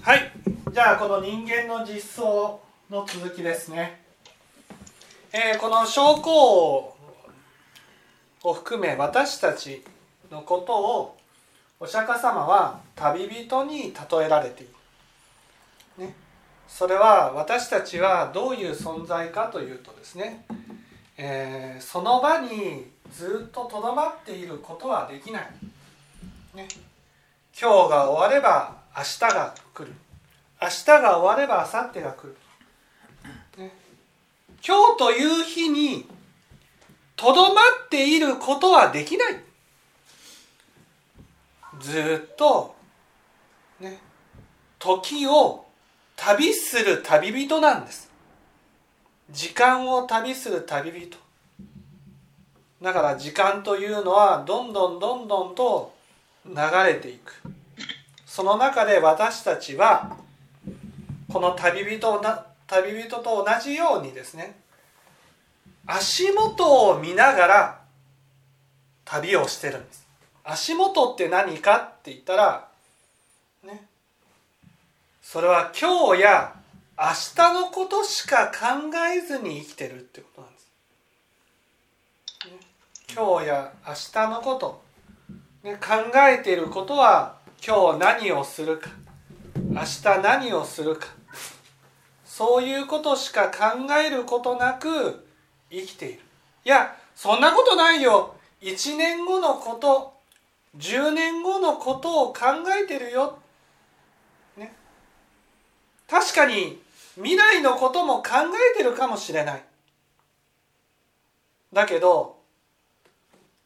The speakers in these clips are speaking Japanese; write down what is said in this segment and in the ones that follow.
はい。じゃあこの人間の実相の続きですね、えー、この将校を含め私たちのことをお釈迦様は旅人に例えられている、ね、それは私たちはどういう存在かというとですね、えー、その場にずっととどまっていることはできない、ね、今日が終われば明日が来る。明日が終われば明後日が来る、ね、今日という日にとどまっていることはできない。ずっとね。時を旅する旅人なんです。時間を旅する旅人。だから時間というのはどんどんどんどんと流れていく。その中で私たちはこの旅人な旅人と同じようにですね足元を見ながら旅をしてるんです。足元って何かって言ったらねそれは今日や明日のことしか考えずに生きてるってことなんです、ね、今日や明日のこと、ね、考えていることは今日何をするか。明日何をするか。そういうことしか考えることなく生きている。いやそんなことないよ。1年後のこと10年後のことを考えてるよ、ね、確かに未来のことも考えてるかもしれない。だけど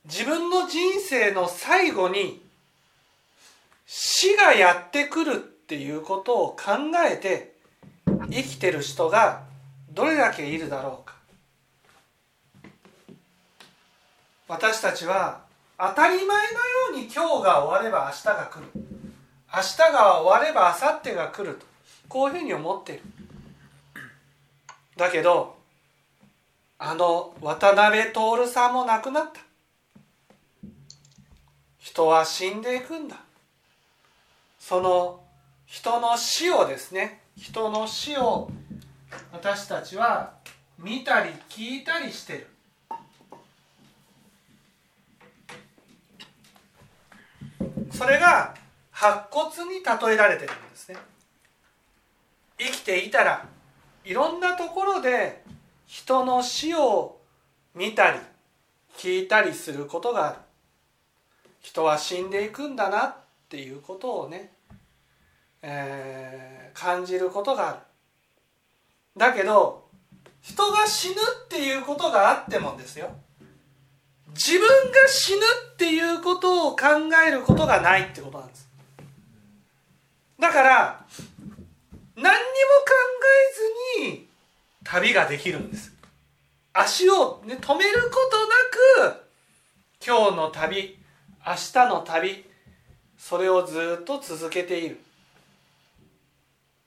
自分の人生の最後に死がやってくるっていうことを考えて生きてる人がどれだけいるだろうか。私たちは当たり前のように今日が終われば明日が来る。明日が終われば明後日が来るとこういうふうに思ってる。だけどあの渡辺徹さんも亡くなった。人は死んでいくんだ。その人の死をですね人の死を私たちは見たり聞いたりしてる。それが白骨に例えられてるんですね。生きていたらいろんなところで人の死を見たり聞いたりすることがある。人は死んでいくんだなっていうことをねえー、感じることがある。だけど人が死ぬっていうことがあってもですよ。自分が死ぬっていうことを考えることがないってことなんです。だから何にも考えずに旅ができるんです。足を、ね、止めることなく今日の旅明日の旅それをずっと続けている。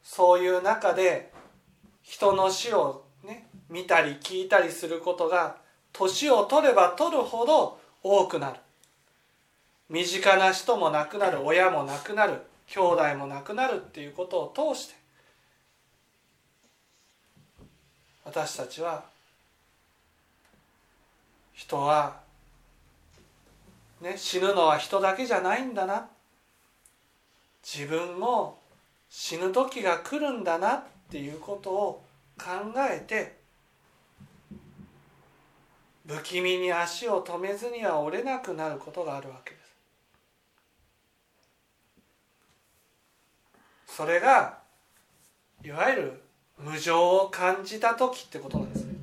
そういう中で人の死をね見たり聞いたりすることが年を取れば取るほど多くなる。身近な人も亡くなる親も亡くなる兄弟も亡くなるっていうことを通して私たちは人は、ね、死ぬのは人だけじゃないんだな自分も死ぬ時が来るんだなっていうことを考えて不気味に足を止めずには折れなくなることがあるわけです。それがいわゆる無常を感じた時ってことなんですね。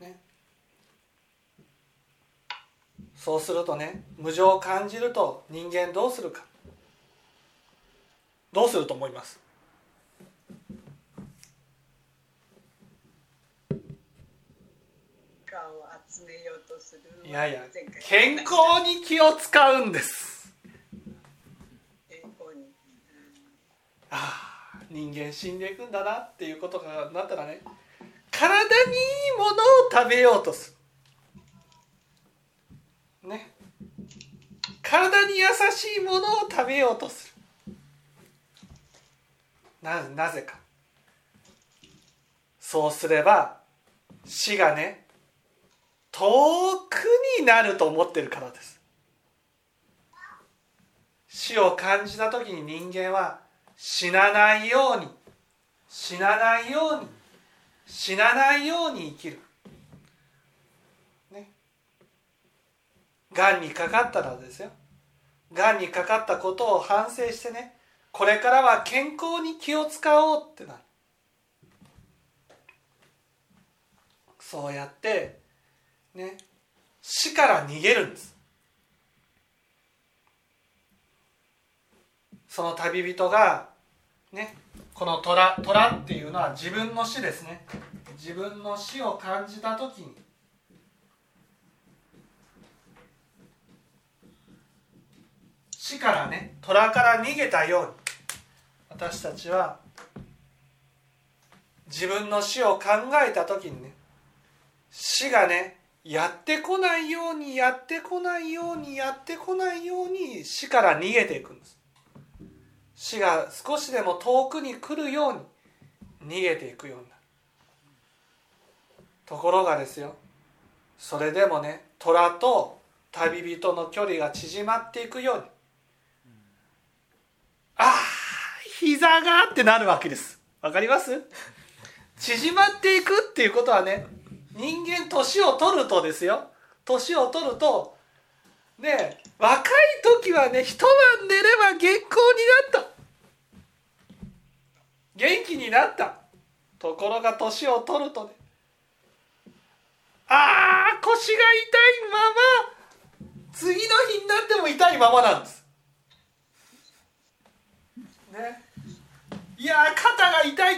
ねそうするとね無常を感じると人間どうするか。どうすると思います？いやいや健康に気を使うんです。ああ人間死んでいくんだなっていうことがなったらね体にいいものを食べようとするね。体に優しいものを食べようとする。ななぜか。そうすれば死がね遠くになると思ってるからです。死を感じた時に人間は死なないように死なないように死なないように生きる。がんにかかったらですよ。がんにかかったことを反省してねこれからは健康に気を使おうってなる。そうやってね死から逃げるんです。その旅人がねこの虎虎っていうのは自分の死ですね。自分の死を感じた時に死からね虎から逃げたように私たちは自分の死を考えた時にね死がねやってこないようにやってこないようにやってこないように死から逃げていくんです。死が少しでも遠くに来るように逃げていくようになる。ところがですよそれでもね虎と旅人の距離が縮まっていくようにああ膝がってなるわけです。わかります？縮まっていくっていうことはね人間年を取るとですよ。年を取るとね若い時はね一晩寝れば健康になった。元気になった。ところが年を取るとねああ腰が痛いまま次の日になっても痛いままなんです。ね。いや肩が痛い。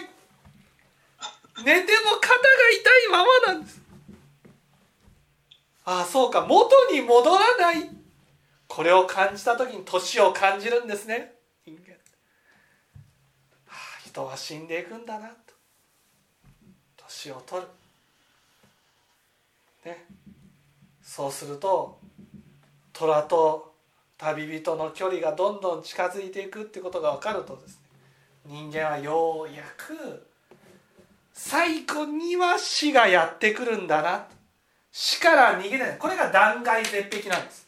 寝ても肩が痛いままなんです。ああそうか。元に戻らない。これを感じた時に年を感じるんですね。人間、はあ、人は死んでいくんだな。と年を取る。ね。そうすると虎と旅人の距離がどんどん近づいていくってことが分かるとですね人間はようやく最後には死がやってくるんだな。死から逃げない。これが断崖絶壁なんです。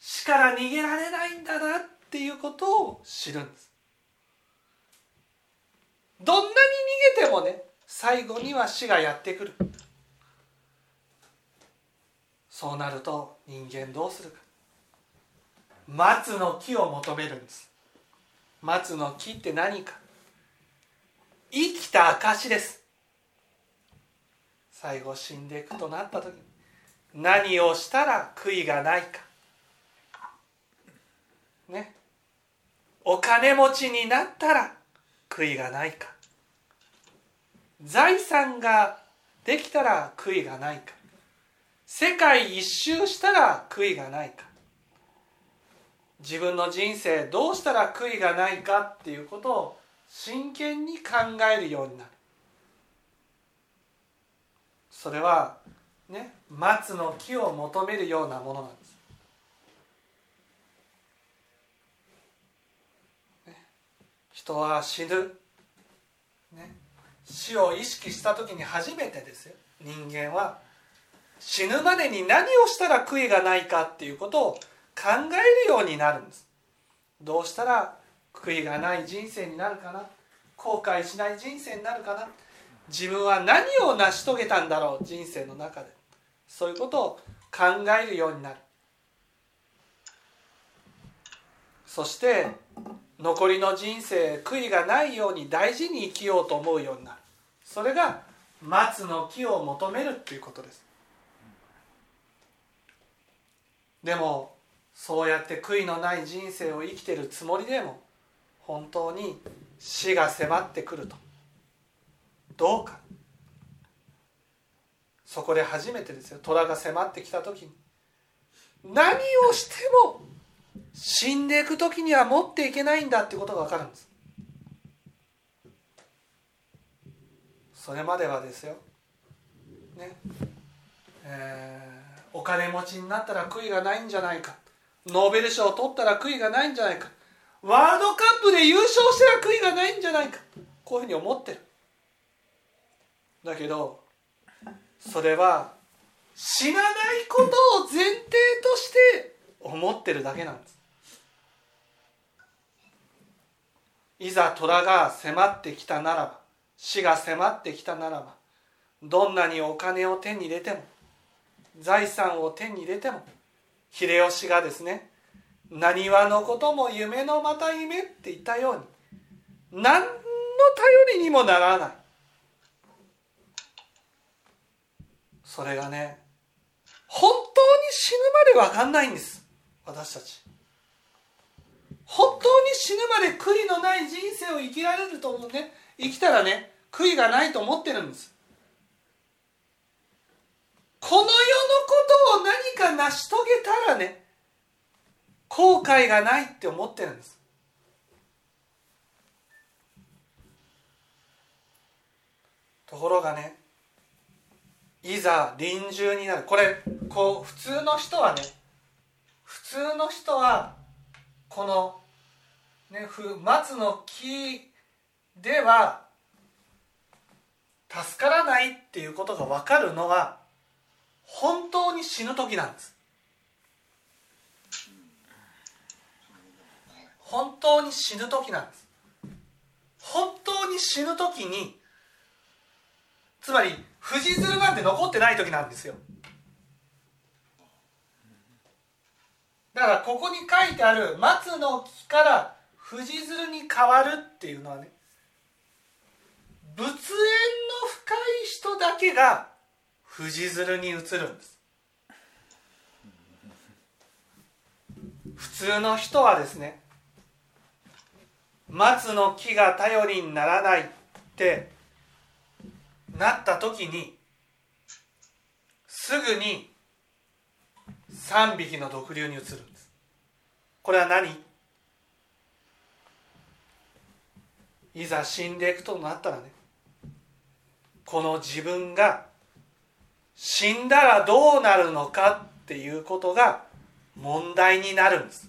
死から逃げられないんだなっていうことを知るんです。どんなに逃げてもね最後には死がやってくる。そうなると人間どうするか。松の木を求めるんです。松の木って何か。生きた証です。最後死んでいくとなった時に何をしたら悔いがないか。ね。お金持ちになったら悔いがないか。財産ができたら悔いがないか。世界一周したら悔いがないか。自分の人生どうしたら悔いがないかっていうことを真剣に考えるようになる。それはね松の木を求めるようなものなんです、ね、人は死ぬ、ね、死を意識した時に初めてですよ。人間は。死ぬまでに何をしたら悔いがないかっていうことを考えるようになるんです。どうしたら悔いがない人生になるかな？後悔しない人生になるかな？自分は何を成し遂げたんだろう人生の中で？そういうことを考えるようになる。そして残りの人生悔いがないように大事に生きようと思うようになる。それが松の木を求めるっていうことです。でもそうやって悔いのない人生を生きてるつもりでも本当に死が迫ってくると。どうか。そこで初めてですよ。虎が迫ってきた時に。何をしても死んでいく時には持っていけないんだってことが分かるんです。それまではですよ。ね。えー、お金持ちになったら悔いがないんじゃないか。ノーベル賞を取ったら悔いがないんじゃないか。ワールドカップで優勝したら悔いがないんじゃないか。こういうふうに思ってる。だけどそれは死なないことを前提として思ってるだけなんです。いざ虎が迫ってきたならば死が迫ってきたならばどんなにお金を手に入れても財産を手に入れても秀吉がですね何はのことも夢のまた夢って言ったように何の頼りにもならない。それがね本当に死ぬまで分かんないんです。私たち。本当に死ぬまで悔いのない人生を生きられると思うね。生きたらね悔いがないと思ってるんですこの世のことを何か成し遂げたらね後悔がないって思ってるんです。ところがねいざ臨終になる。これこう普通の人はね普通の人はこの、ね、松の木では助からないっていうことが分かるのは本当に死ぬ時なんです。本当に死ぬ時なんです。本当に死ぬ時につまり藤鶴なんて残ってない時なんですよ。だからここに書いてある松の木から藤鶴に変わるっていうのはね仏縁の深い人だけが藤鶴に移るんです。普通の人はですね松の木が頼りにならないってなった時にすぐに3匹の毒瘤に移るんです。これは何？いざ死んでいくとなったらねこの自分が死んだらどうなるのかっていうことが問題になるんです。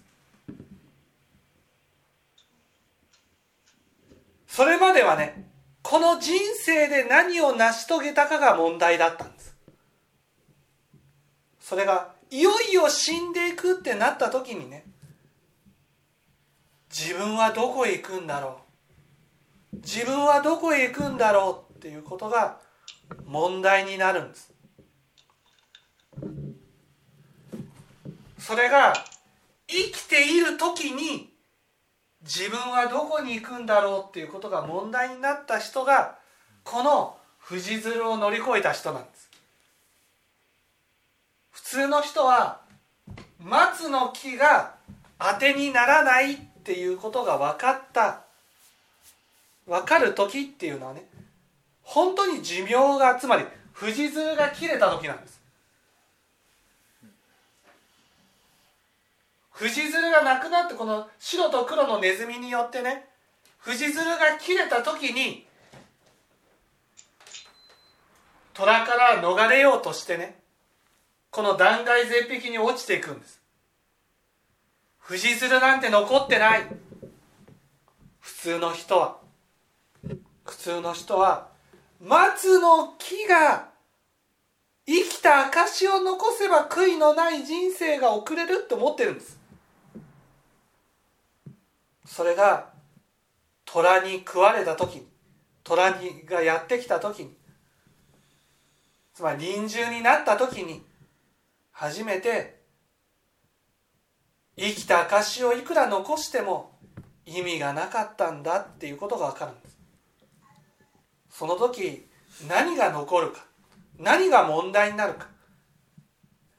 それまではねこの人生で何を成し遂げたかが問題だったんです。それがいよいよ死んでいくってなった時にね自分はどこへ行くんだろう。自分はどこへ行くんだろうっていうことが問題になるんです。それが生きている時に自分はどこに行くんだろうっていうことが問題になった人がこの富士鶴を乗り越えた人なんです。普通の人は松の木が当てにならないっていうことが分かった分かる時っていうのはね本当に寿命がつまり富士鶴が切れた時なんです。富士鶴がなくなってこの白と黒のネズミによってね富士鶴が切れた時に虎から逃れようとしてねこの断崖絶壁に落ちていくんです。富士鶴なんて残ってない。普通の人は。普通の人は松の木が生きた証を残せば悔いのない人生が送れるって思ってるんです。それが虎に食われた時に虎にがやってきた時につまり臨終になった時に初めて生きた証をいくら残しても意味がなかったんだっていうことが分かるんです。その時何が残るか何が問題になるか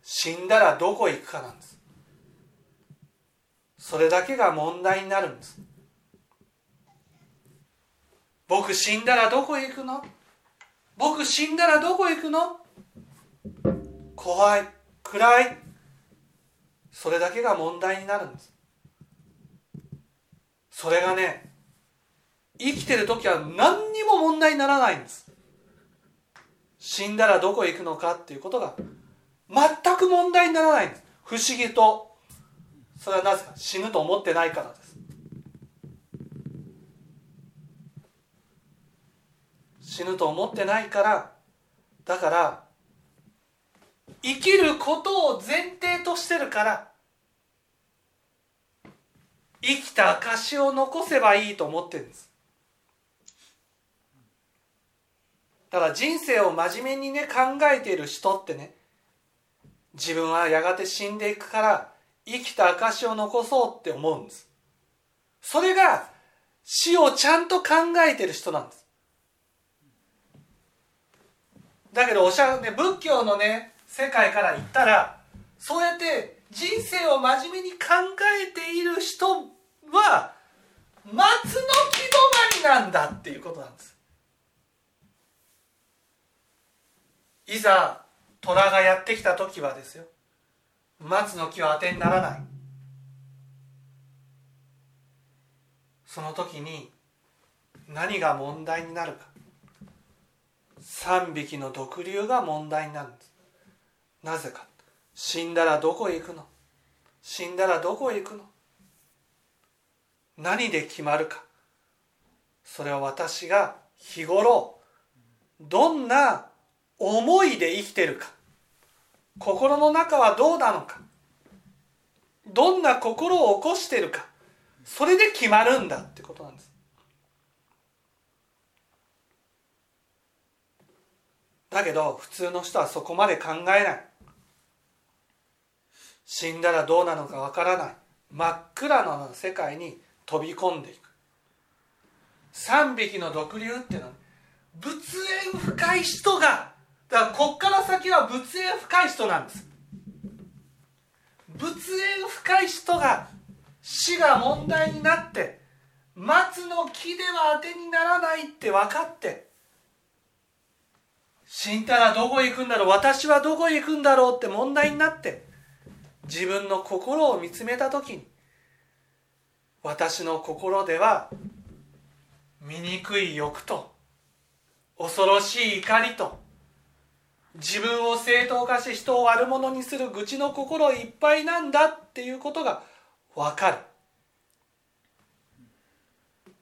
死んだらどこへ行くかなんです。それだけが問題になるんです。僕死んだらどこへ行くの？僕死んだらどこへ行くの？怖い暗い。それだけが問題になるんです。それがね生きてる時は何にも問題にならないんです。死んだらどこへ行くのかっていうことが全く問題にならないんです。不思議と。それはなぜか死ぬと思ってないからです。死ぬと思ってないからだから生きることを前提としてるから生きた証を残せばいいと思ってるんです。ただ人生を真面目にね考えている人ってね自分はやがて死んでいくから生きた証を残そうって思うんです。それが死をちゃんと考えてる人なんです。だけどおしゃ、ね、仏教のね世界から言ったらそうやって人生を真面目に考えている人は松の木止まりなんだっていうことなんです。いざ虎がやってきた時はですよ。松の木は当てにならない。その時に何が問題になるか。3匹の毒瘤が問題になるんです。なぜか。死んだらどこへ行くの。死んだらどこへ行くの。何で決まるか。それは私が日頃どんな思いで生きてるか。心の中はどうなのか？どんな心を起こしてるか？それで決まるんだってことなんです。だけど普通の人はそこまで考えない。死んだらどうなのかわからない。真っ暗な世界に飛び込んでいく。3匹の毒瘤っていうのは仏縁深い人がだからこっから先は仏縁深い人なんです。仏縁深い人が死が問題になって松の木では当てにならないって分かって死んだらどこへ行くんだろう私はどこへ行くんだろうって問題になって自分の心を見つめた時に私の心では醜い欲と恐ろしい怒りと自分を正当化し人を悪者にする愚痴の心いっぱいなんだっていうことが分かる。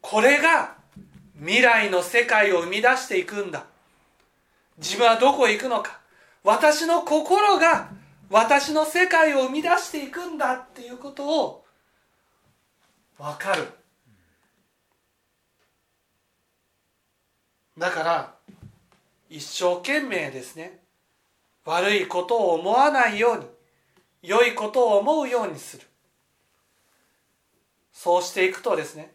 これが未来の世界を生み出していくんだ。自分はどこへ行くのか。私の心が私の世界を生み出していくんだっていうことを分かる。だから一生懸命ですね。悪いことを思わないように良いことを思うようにする。そうしていくとですね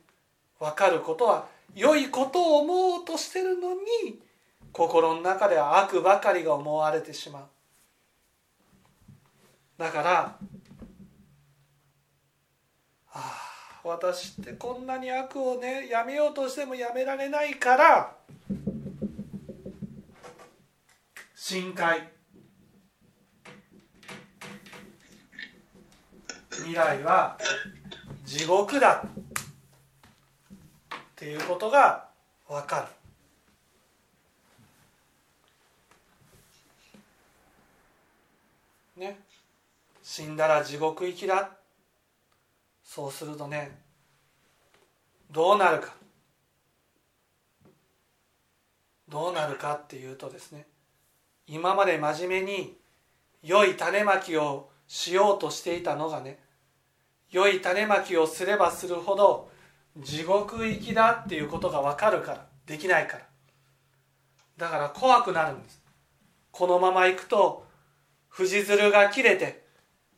分かることは良いことを思おうとしてるのに心の中では悪ばかりが思われてしまう。だからああ私ってこんなに悪をねやめようとしてもやめられないから深海。未来は地獄だっていうことが分かる。ね。死んだら地獄行きだ。そうするとねどうなるか。どうなるかっていうとですね今まで真面目に良い種まきをしようとしていたのがね良い種まきをすればするほど地獄行きだっていうことが分かるからできないから。だから怖くなるんです。このまま行くと藤鶴が切れて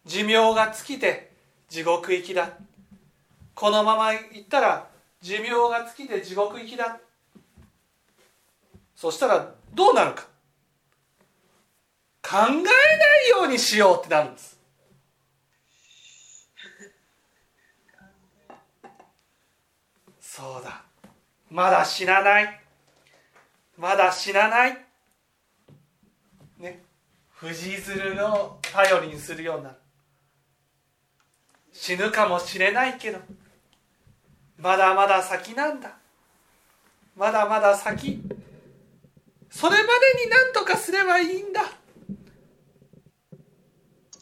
寿命が尽きて地獄行きだ。このまま行ったら寿命が尽きて地獄行きだ。そしたらどうなるか。考えないようにしようってなるんです。そうだ。まだ死なない。まだ死なない。ね。藤鶴を頼りにするような死ぬかもしれないけど。まだまだ先なんだ。まだまだ先。それまでに何とかすればいいんだ。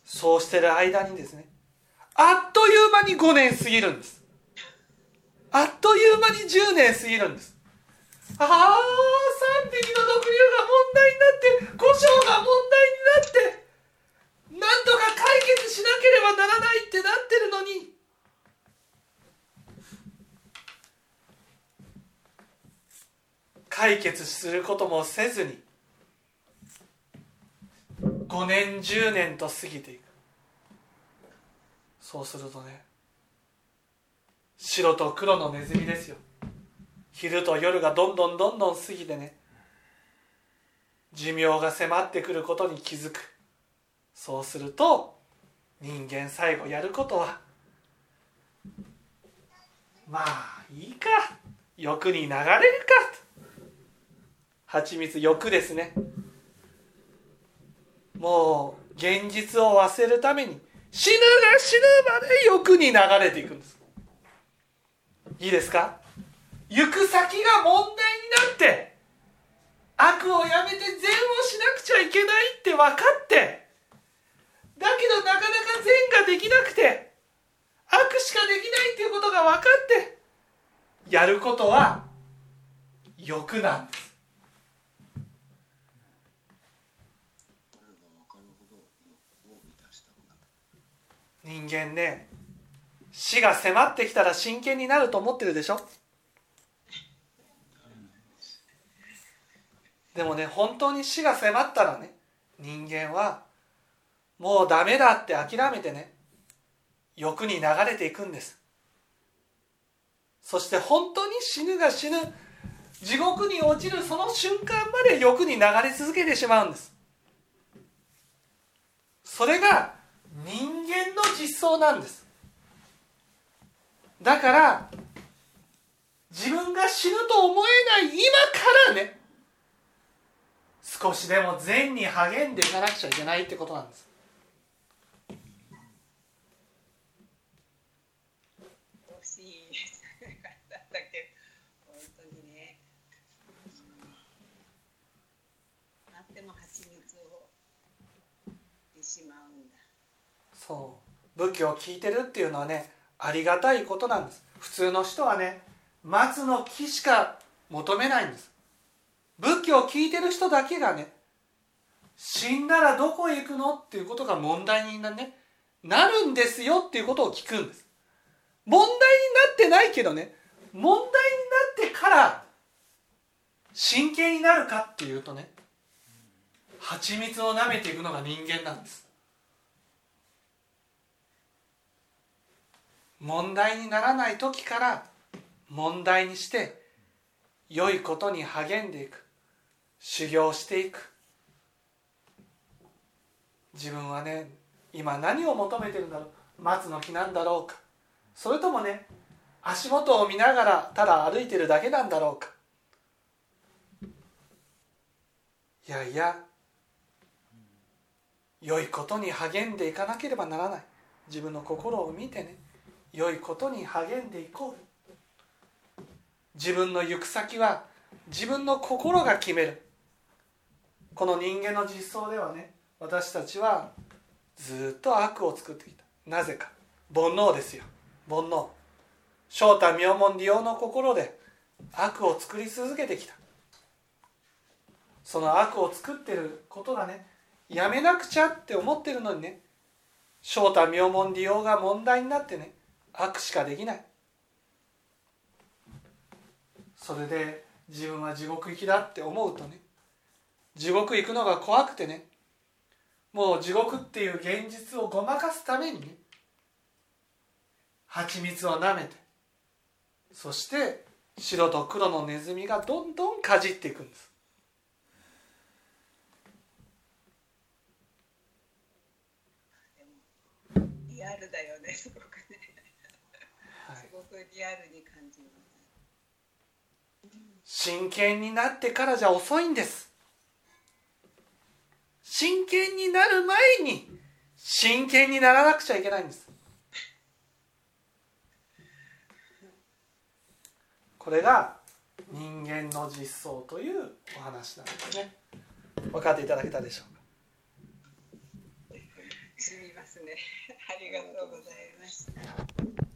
そうしてる間にですね。あっという間に5年過ぎるんです。あっという間に10年過ぎるんです。ああ3匹の毒瘤が問題になって故障が問題になってなんとか解決しなければならないってなってるのに。解決することもせずに5年10年と過ぎていく。そうするとね白と黒のネズミですよ。昼と夜がどんどんどんどん過ぎてね。寿命が迫ってくることに気づく。そうすると人間最後やることはまあいいか。欲に流れるか。蜂蜜欲ですね。もう現実を忘れるために死ぬが死ぬまで欲に流れていくんです。いいですか？行く先が問題になって悪をやめて善をしなくちゃいけないって分かってだけどなかなか善ができなくて悪しかできないっていうことが分かってやることは欲なんです。人間ね死が迫ってきたら真剣になると思ってるでしょ？でもね本当に死が迫ったらね人間はもうダメだって諦めてね欲に流れていくんです。そして本当に死ぬが死ぬ地獄に落ちるその瞬間まで欲に流れ続けてしまうんです。それが人間の実相なんです。だから自分が死ぬと思えない今からね少しでも善に励んでいかなくちゃいけないってことなんです。そう。仏教を聞いてるっていうのはねありがたいことなんです。普通の人はね松の木しか求めないんです。仏教を聞いてる人だけがね死んだらどこへ行くのっていうことが問題にな,、ね、なるんですよっていうことを聞くんです。問題になってないけどね問題になってから真剣になるかっていうとね蜂蜜を舐めていくのが人間なんです。問題にならない時から問題にして良いことに励んでいく。修行していく。自分はね今何を求めてるんだろう。松の木なんだろうか。それともね足元を見ながらただ歩いてるだけなんだろうか。いやいや良いことに励んでいかなければならない。自分の心を見てね。良いことに励んでいこう。自分の行く先は自分の心が決める。この人間の実相ではね私たちはずっと悪を作ってきた。なぜか。煩悩ですよ。煩悩。正太妙門利用の心で悪を作り続けてきた。その悪を作ってることがねやめなくちゃって思ってるのにね正太妙門利用が問題になってね悪しかできない。それで自分は地獄行きだって思うとね。地獄行くのが怖くてね。もう地獄っていう現実をごまかすためにね。蜂蜜を舐めて。そして白と黒のネズミがどんどんかじっていくんです。リアルだよね、くリアルに感じます真剣になってからじゃ遅いんです真剣になる前に真剣にならなくちゃいけないんですこれが人間の実相というお話なんですね分かっていただけたでしょうか？すみますね。ありがとうございました。